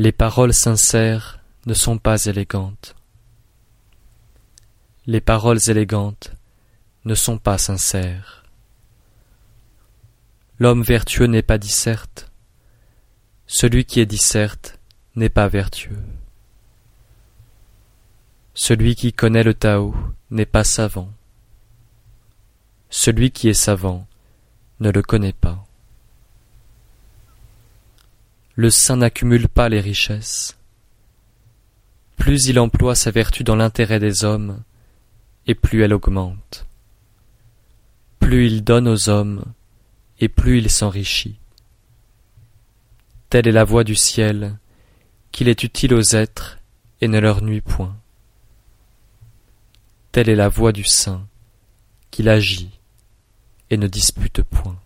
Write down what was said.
Les paroles sincères ne sont pas élégantes. Les paroles élégantes ne sont pas sincères. L'homme vertueux n'est pas disserte. Celui qui est disserte n'est pas vertueux. Celui qui connaît le Tao n'est pas savant. Celui qui est savant ne le connaît pas. Le saint n'accumule pas les richesses. Plus il emploie sa vertu dans l'intérêt des hommes, et plus elle augmente. Plus il donne aux hommes, et plus il s'enrichit. Telle est la voie du ciel, qu'il est utile aux êtres et ne leur nuit point. Telle est la voie du saint, qu'il agit et ne dispute point.